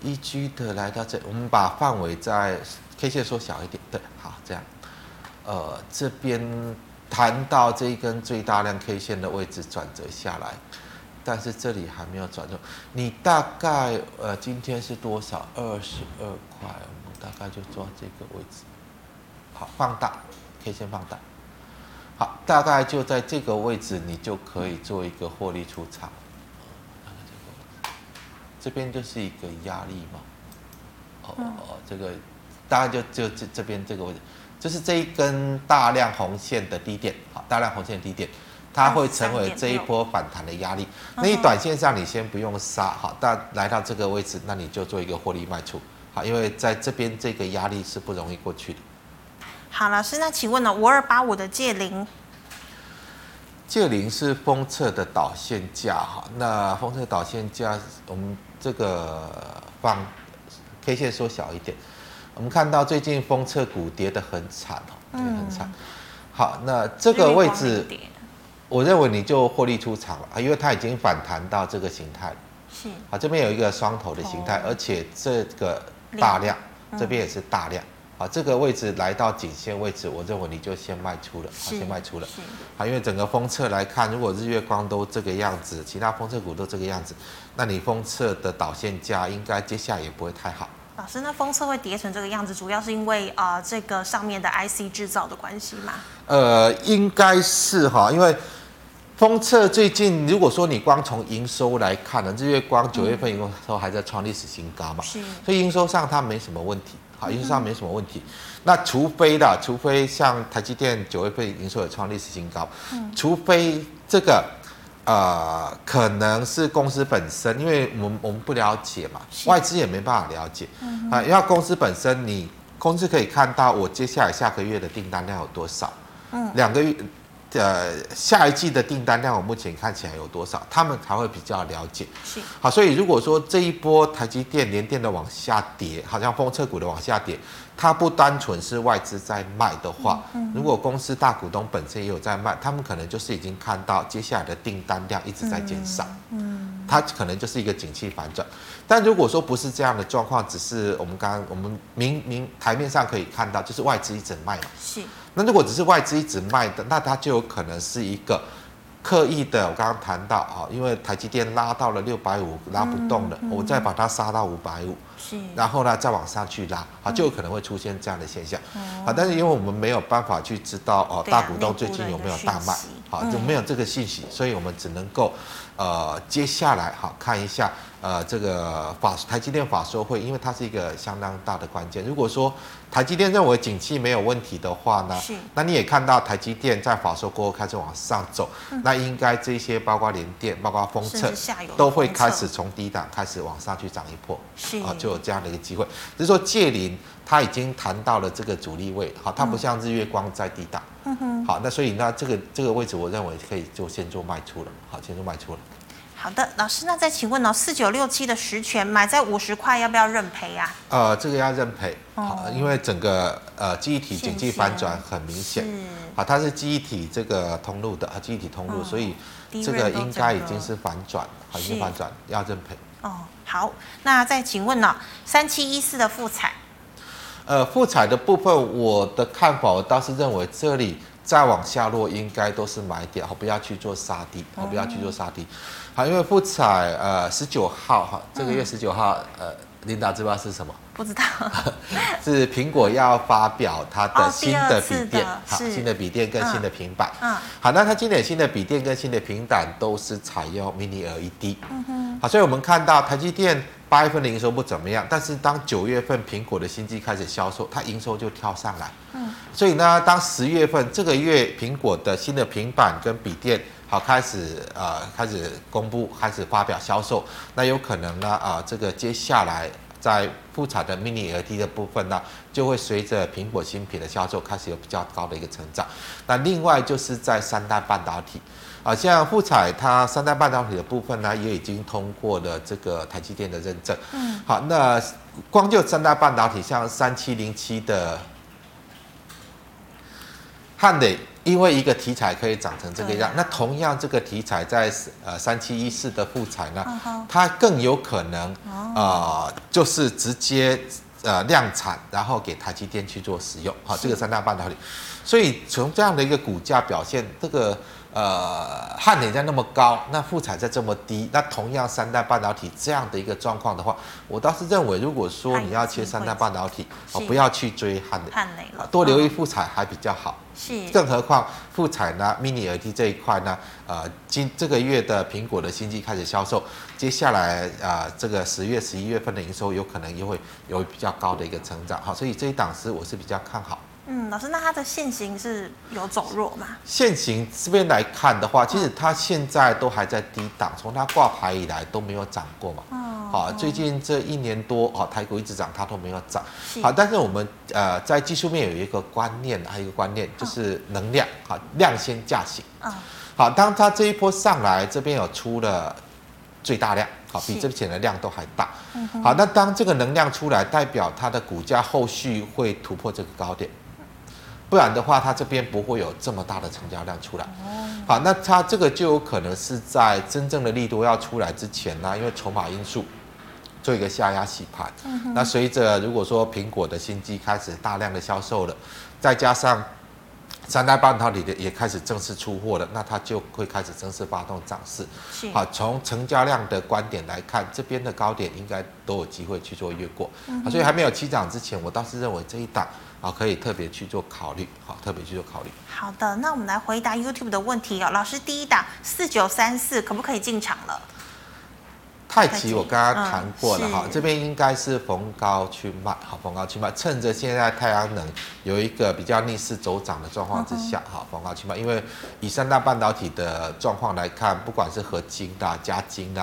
Speaker 2: 一居的来到这，我们把范围在 K 线缩小一点，对，好，这样，呃，这边。谈到这一根最大量 K 线的位置转折下来，但是这里还没有转折。你大概呃今天是多少？二十二块，我们大概就抓这个位置。好，放大 K 线放大。好，大概就在这个位置，你就可以做一个获利出场。这边就是一个压力嘛。哦哦，这个大概就就这这边这个位置。就是这一根大量红线的低点，好，大量红线的低点，它会成为这一波反弹的压力。那你短线上你先不用杀，好，但来到这个位置，那你就做一个获利卖出，好，因为在这边这个压力是不容易过去的。
Speaker 1: 好，老师，那请问呢，五二八五的借零，
Speaker 2: 借零是封测的导线架，哈，那封测导线架，我们这个放 K 线缩小一点。我们看到最近封测股跌得很惨哦，跌得很惨。好，那这个位置，我认为你就获利出场了啊，因为它已经反弹到这个形态。是。好，这边有一个双头的形态，而且这个大量，这边也是大量。好，这个位置来到颈线位置，我认为你就先卖出了，好，先卖出了。好，因为整个封测来看，如果日月光都这个样子，其他封测股都这个样子，那你封测的导线价应该接下来也不会太好。
Speaker 1: 老师，那封测会叠成这个样子，主要是因为啊、呃，这个上面的 IC 制造的关系吗？
Speaker 2: 呃，应该是哈，因为封测最近，如果说你光从营收来看呢，日月光九月份营收还在创历史新高嘛，是，所以营收上它没什么问题，好，营收上没什么问题。嗯、那除非的，除非像台积电九月份营收也创历史新高，嗯、除非这个。呃，可能是公司本身，因为我们我们不了解嘛，外资也没办法了解，嗯、啊，因为公司本身你，你公司可以看到我接下来下个月的订单量有多少，嗯，两个月。呃，下一季的订单量我目前看起来有多少？他们才会比较了解。
Speaker 1: 是
Speaker 2: 好，所以如果说这一波台积电、连电的往下跌，好像风车股的往下跌，它不单纯是外资在卖的话，如果公司大股东本身也有在卖，他们可能就是已经看到接下来的订单量一直在减少。嗯，它可能就是一个景气反转。但如果说不是这样的状况，只是我们刚刚我们明明台面上可以看到，就是外资一直卖嘛。
Speaker 1: 是。
Speaker 2: 那如果只是外资一直卖的，那它就有可能是一个刻意的。我刚刚谈到啊，因为台积电拉到了六百五，拉不动了，嗯嗯、我再把它杀到五百五，是，然后呢再往上去拉，啊，就有可能会出现这样的现象。嗯、啊，但是因为我们没有办法去知道哦，大股东最近有没有大卖，好，就没有这个信息，所以我们只能够呃接下来好看一下。呃，这个法台积电法说会，因为它是一个相当大的关键。如果说台积电认为景气没有问题的话呢，是那你也看到台积电在法说过后开始往上走，嗯、那应该这些包括联电、包括封测都会开始从低档开始往上去涨一波，是啊，就有这样的一个机会。只是说借零它已经谈到了这个阻力位，好，它不像日月光在低档，嗯哼，好，那所以那这个这个位置我认为可以就先做卖出了，好，先做卖出了。
Speaker 1: 好的，老师，那再请问哦，四九六七的十权买在五十块，要不要认赔呀？
Speaker 2: 呃，这个要认赔，好，因为整个呃记忆体景气反转很明显，好，它是记忆体这个通路的啊，记忆体通路，所以这个应该已经是反转，好，已经反转，要认赔。
Speaker 1: 哦，好，那再请问呢，三七一四的复采，
Speaker 2: 呃，复采的部分，我的看法，我倒是认为这里再往下落，应该都是买点，好，不要去做杀低，好，不要去做杀低。好，因为富彩呃十九号哈，这个月十九号呃，琳达知不知道是什么？
Speaker 1: 不知道，
Speaker 2: 是苹果要发表它的新的笔电，好，新的笔电跟新的平板。嗯，好，那它今年新的笔电跟新的平板都是采用 Mini LED。嗯哼，好，所以我们看到台积电八月份的营收不怎么样，但是当九月份苹果的新机开始销售，它营收就跳上来。嗯，所以呢，当十月份这个月苹果的新的平板跟笔电。好，开始呃，开始公布，开始发表销售，那有可能呢，啊、呃，这个接下来在富采的 Mini LED 的部分呢，就会随着苹果新品的销售开始有比较高的一个成长。那另外就是在三代半导体，啊、呃，像富彩它三代半导体的部分呢，也已经通过了这个台积电的认证。嗯，好，那光就三代半导体，像三七零七的汉磊。因为一个题材可以长成这个样，啊、那同样这个题材在呃三七一四的复彩呢，哦、它更有可能啊、呃，就是直接呃量产，然后给台积电去做使用，好是，这个三大半导体，所以从这样的一个股价表现，这个。呃，汉磊在那么高，那富彩在这么低，那同样三代半导体这样的一个状况的话，我倒是认为，如果说你要切三代半导体，哦，不要去追汉磊，汉磊了，多留意富彩还比较好。是，更何况富彩呢，Mini LED 这一块呢，呃，今这个月的苹果的新机开始销售，接下来啊、呃，这个十月、十一月份的营收有可能又会有比较高的一个成长，好，所以这一档是我是比较看好。
Speaker 1: 嗯，老师，那它的线型是有走弱吗？
Speaker 2: 线型这边来看的话，其实它现在都还在低档，从它挂牌以来都没有涨过嘛。哦。好，最近这一年多，哦，台股一直涨，它都没有涨。是好，但是我们呃在技术面有一个观念，还有一个观念就是能量，好，量先价行。嗯。好，当它这一波上来，这边有出了最大量，好，比之前的量都还大。嗯哼。好，那当这个能量出来，代表它的股价后续会突破这个高点。不然的话，它这边不会有这么大的成交量出来。好，那它这个就有可能是在真正的利多要出来之前呢，因为筹码因素做一个下压洗盘。那随着如果说苹果的新机开始大量的销售了，再加上三代半导体的也开始正式出货了，那它就会开始正式发动涨势。好，从成交量的观点来看，这边的高点应该都有机会去做越过。所以还没有起涨之前，我倒是认为这一档。好，可以特别去做考虑。好，特别去做考虑。
Speaker 1: 好的，那我们来回答 YouTube 的问题哦。老师，第一档四九三四可不可以进场了？
Speaker 2: 太极我刚刚谈过了哈，
Speaker 1: 嗯、
Speaker 2: 这边应该是逢高去卖，好，逢高去卖，趁着现在太阳能有一个比较逆势走涨的状况之下，好、嗯，逢高去卖。因为以三大半导体的状况来看，不管是合金的、加金的，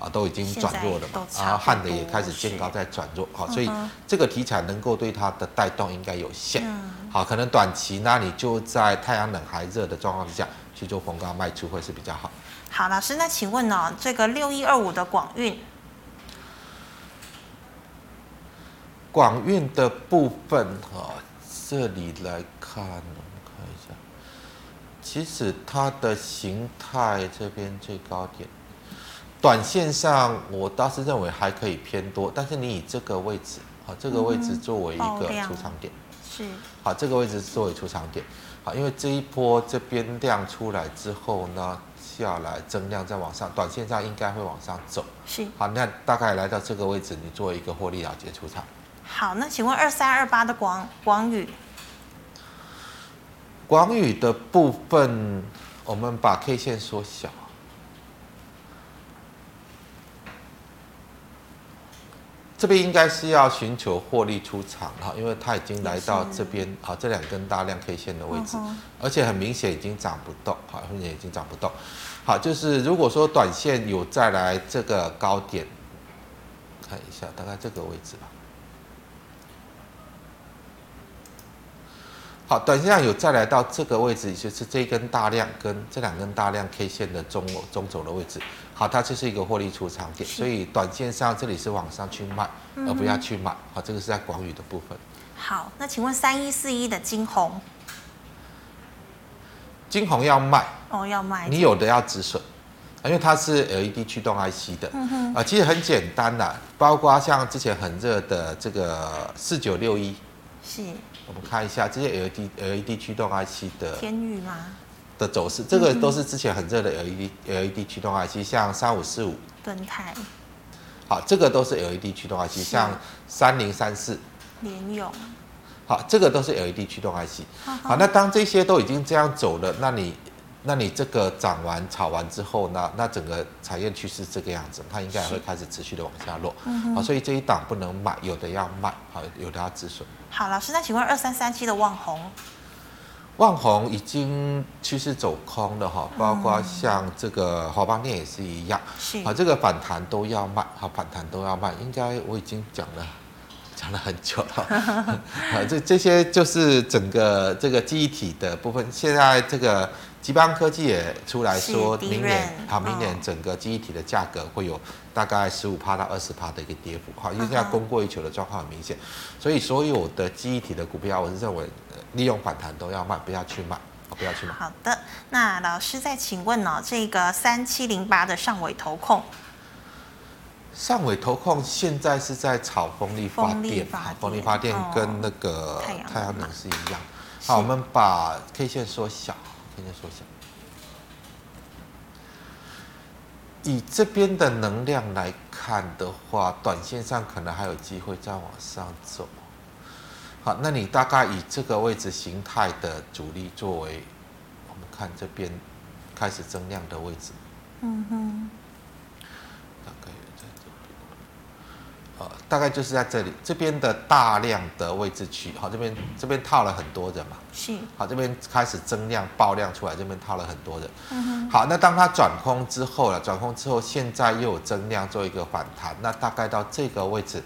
Speaker 2: 啊，都已经转弱了嘛，然后汉的也开始见高在转弱，好，所以这个题材能够对它的带动应该有限，好，可能短期那，你就在太阳能还热的状况之下去做逢高卖出会是比较好。
Speaker 1: 好，老师，那请问呢、哦，这个六一二五的广运，
Speaker 2: 广运的部分哈、哦，这里来看，我们看一下，其实它的形态这边最高点，短线上我倒是认为还可以偏多，但是你以这个位置，好，这个位置作为一个出场点，
Speaker 1: 是，
Speaker 2: 好，这个位置作为出场点，好，因为这一波这边量出来之后呢。下来增量再往上，短线上应该会往上走。
Speaker 1: 是，
Speaker 2: 好，那大概来到这个位置，你做一个获利了结出场。
Speaker 1: 好，那请问二三二八的广广宇，
Speaker 2: 广宇的部分，我们把 K 线缩小。这边应该是要寻求获利出场哈，因为它已经来到这边啊，这两根大量 K 线的位置，而且很明显已经涨不动，好，很明显已经涨不动。好，就是如果说短线有再来这个高点，看一下大概这个位置吧。好，短线上有再来到这个位置，也就是这一根大量跟这两根大量 K 线的中中轴的位置。好，它就是一个获利出场点，所以短线上这里是往上去卖，而不要去买。好，这个是在广宇的部分。
Speaker 1: 好，那请问三一四一的晶宏，
Speaker 2: 晶宏要卖
Speaker 1: 哦，要卖，
Speaker 2: 你有的要止损，因为它是 LED 驱动 IC 的，啊、嗯呃，其实很简单的，包括像之前很热的这个四九六一，
Speaker 1: 是，
Speaker 2: 我们看一下这些 LED LED 驱动 IC 的
Speaker 1: 天宇吗？
Speaker 2: 的走势，这个都是之前很热的 LED LED 驱动 IC，像三五四五、
Speaker 1: 敦泰，
Speaker 2: 好，这个都是 LED 驱动 IC，像三零三四、
Speaker 1: 联咏，
Speaker 2: 好，这个都是 LED 驱动 IC。好，那当这些都已经这样走了，那你，那你这个涨完炒完之后呢，那整个产业趋势这个样子，它应该也会开始持续的往下落。好，所以这一档不能买，有的要卖，好，有的要止损。
Speaker 1: 好，老师，那请问二三三七的旺宏？
Speaker 2: 旺宏已经趋势走空了哈，包括像这个华邦电也是一样，好，这个反弹都要卖，好，反弹都要卖，应该我已经讲了，讲了很久了，啊，这这些就是整个这个记忆体的部分，现在这个吉邦科技也出来说，明年好，明年整个记忆体的价格会有大概十五趴到二十趴的一个跌幅，好，因为现在供过于求的状况很明显，所以所有的记忆体的股票，我是认为。利用反弹都要卖，不要去买，不要去买。
Speaker 1: 好的，那老师再请问哦，这个三七零八的上尾投控，
Speaker 2: 上尾投控现在是在炒风力发电，风力发电跟那个太阳能是一样。好，我们把 K 线缩小，K 线缩小。以这边的能量来看的话，短线上可能还有机会再往上走。好，那你大概以这个位置形态的主力作为，我们看这边开始增量的位置。嗯哼。大概在这边。呃，大概就是在这里，这边的大量的位置区。好，这边这边套了很多人嘛。是。好，这边开始增量爆量出来，这边套了很多人。嗯哼。好，那当它转空之后了，转空之后，现在又有增量做一个反弹，那大概到这个位置。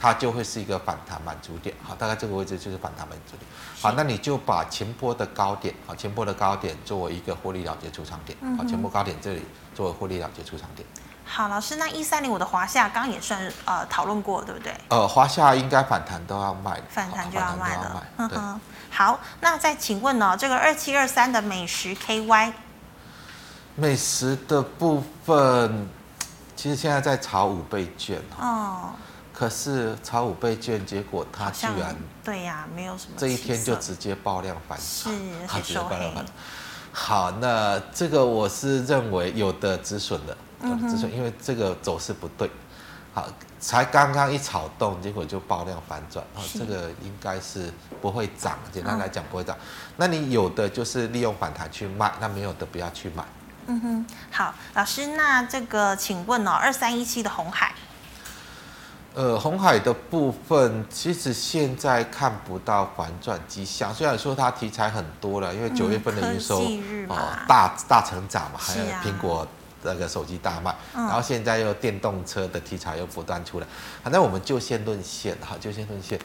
Speaker 2: 它就会是一个反弹满足点，好，大概这个位置就是反弹满足点，好，那你就把前波的高点，好，前波的高点作为一个获利了结出场点，好，前波高点这里作为获利了结出场点。
Speaker 1: 好，老师，那一三零五的华夏刚刚也算呃讨论过，对不对？
Speaker 2: 呃，华夏应该反弹都要卖，
Speaker 1: 反弹就要卖了。嗯哼，好，那再请问呢，这个二七二三的美食 KY，
Speaker 2: 美食的部分，其实现在在炒五倍券哦。可是炒五倍券，结果它居然
Speaker 1: 对呀，没有什么
Speaker 2: 这一天就直接爆量反弹，
Speaker 1: 是很收黑。
Speaker 2: 好，那这个我是认为有的止损的，有的止损，因为这个走势不对。好，才刚刚一炒动，结果就爆量反转，啊，这个应该是不会涨。简单来讲不会涨。那你有的就是利用反弹去卖，那没有的不要去买。
Speaker 1: 嗯哼，好，老师，那这个请问哦，二三一七的红海。
Speaker 2: 呃，红海的部分其实现在看不到反转迹象，虽然说它题材很多了，因为九月份的营收哦、呃、大大成长嘛，还有苹果那个手机大卖，然后现在又电动车的题材又不断出来，反正我们就先论线哈，就先论线。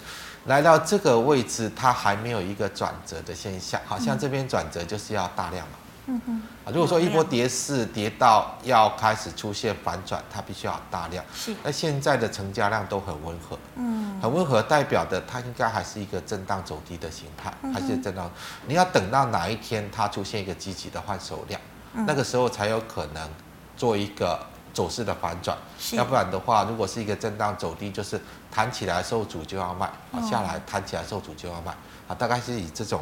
Speaker 2: 来到这个位置，它还没有一个转折的现象，好像这边转折就是要大量嘛。嗯哼，啊，如果说一波跌势跌到要开始出现反转，它必须要大量。是，那现在的成交量都很温和，嗯，很温和，代表的它应该还是一个震荡走低的形态，还是震荡。你要等到哪一天它出现一个积极的换手量，那个时候才有可能做一个走势的反转。要不然的话，如果是一个震荡走低，就是弹起来受阻就要卖，啊，下来弹起来受阻就要卖，啊，大概是以这种。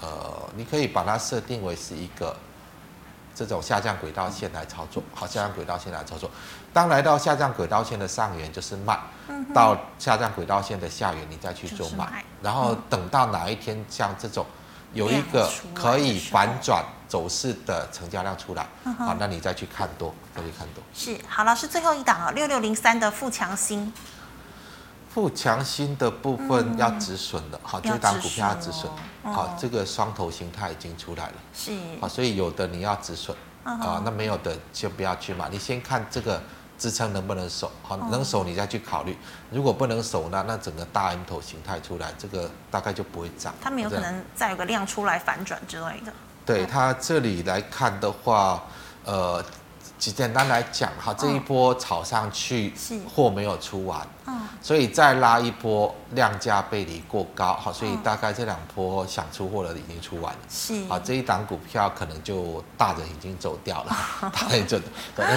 Speaker 2: 呃，你可以把它设定为是一个这种下降轨道线来操作，好，下降轨道线来操作。当来到下降轨道线的上缘就是卖，到下降轨道线的下缘你再去做卖，然后等到哪一天像这种有一个可以反转走势的成交量出来，好，那你再去看多，再去看多。
Speaker 1: 是，好，老师最后一档啊，六六零三的富强新。
Speaker 2: 富强新的部分要止损的，好，这档股票要止损，好，这个双头形态已经出来了，是，好，所以有的你要止损，啊，那没有的就不要去买，你先看这个支撑能不能守，好，能守你再去考虑，如果不能守呢，那整个大 M 头形态出来，这个大概就不会涨，
Speaker 1: 它没有可能再有个量出来反转之类的，
Speaker 2: 对，它这里来看的话，呃。简单来讲，哈，这一波炒上去，货没有出完，所以再拉一波，量价背离过高，好，所以大概这两波想出货的已经出完了，是，好，这一档股票可能就大人已经走掉了，大人就，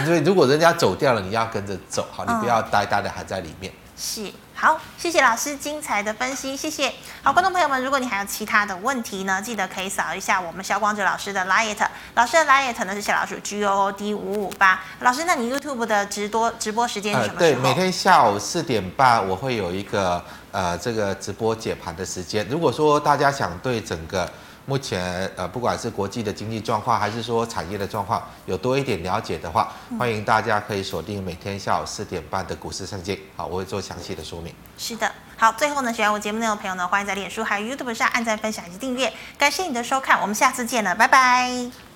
Speaker 2: 所以如果人家走掉了，你要跟着走，好，你不要呆呆的还在里面。
Speaker 1: 是，好，谢谢老师精彩的分析，谢谢。好，观众朋友们，如果你还有其他的问题呢，记得可以扫一下我们肖光哲老师的 liet，老师的 liet 呢是小老鼠 G O O D 五五八。老师，那你 YouTube 的直播直播时间是什么时候？
Speaker 2: 呃，对，每天下午四点半我会有一个呃这个直播解盘的时间。如果说大家想对整个目前呃，不管是国际的经济状况，还是说产业的状况，有多一点了解的话，欢迎大家可以锁定每天下午四点半的股市圣经，好，我会做详细的说明。
Speaker 1: 是的，好，最后呢，喜欢我节目内容的朋友呢，欢迎在脸书还有 YouTube 上按赞、分享以及订阅。感谢你的收看，我们下次见了，拜拜。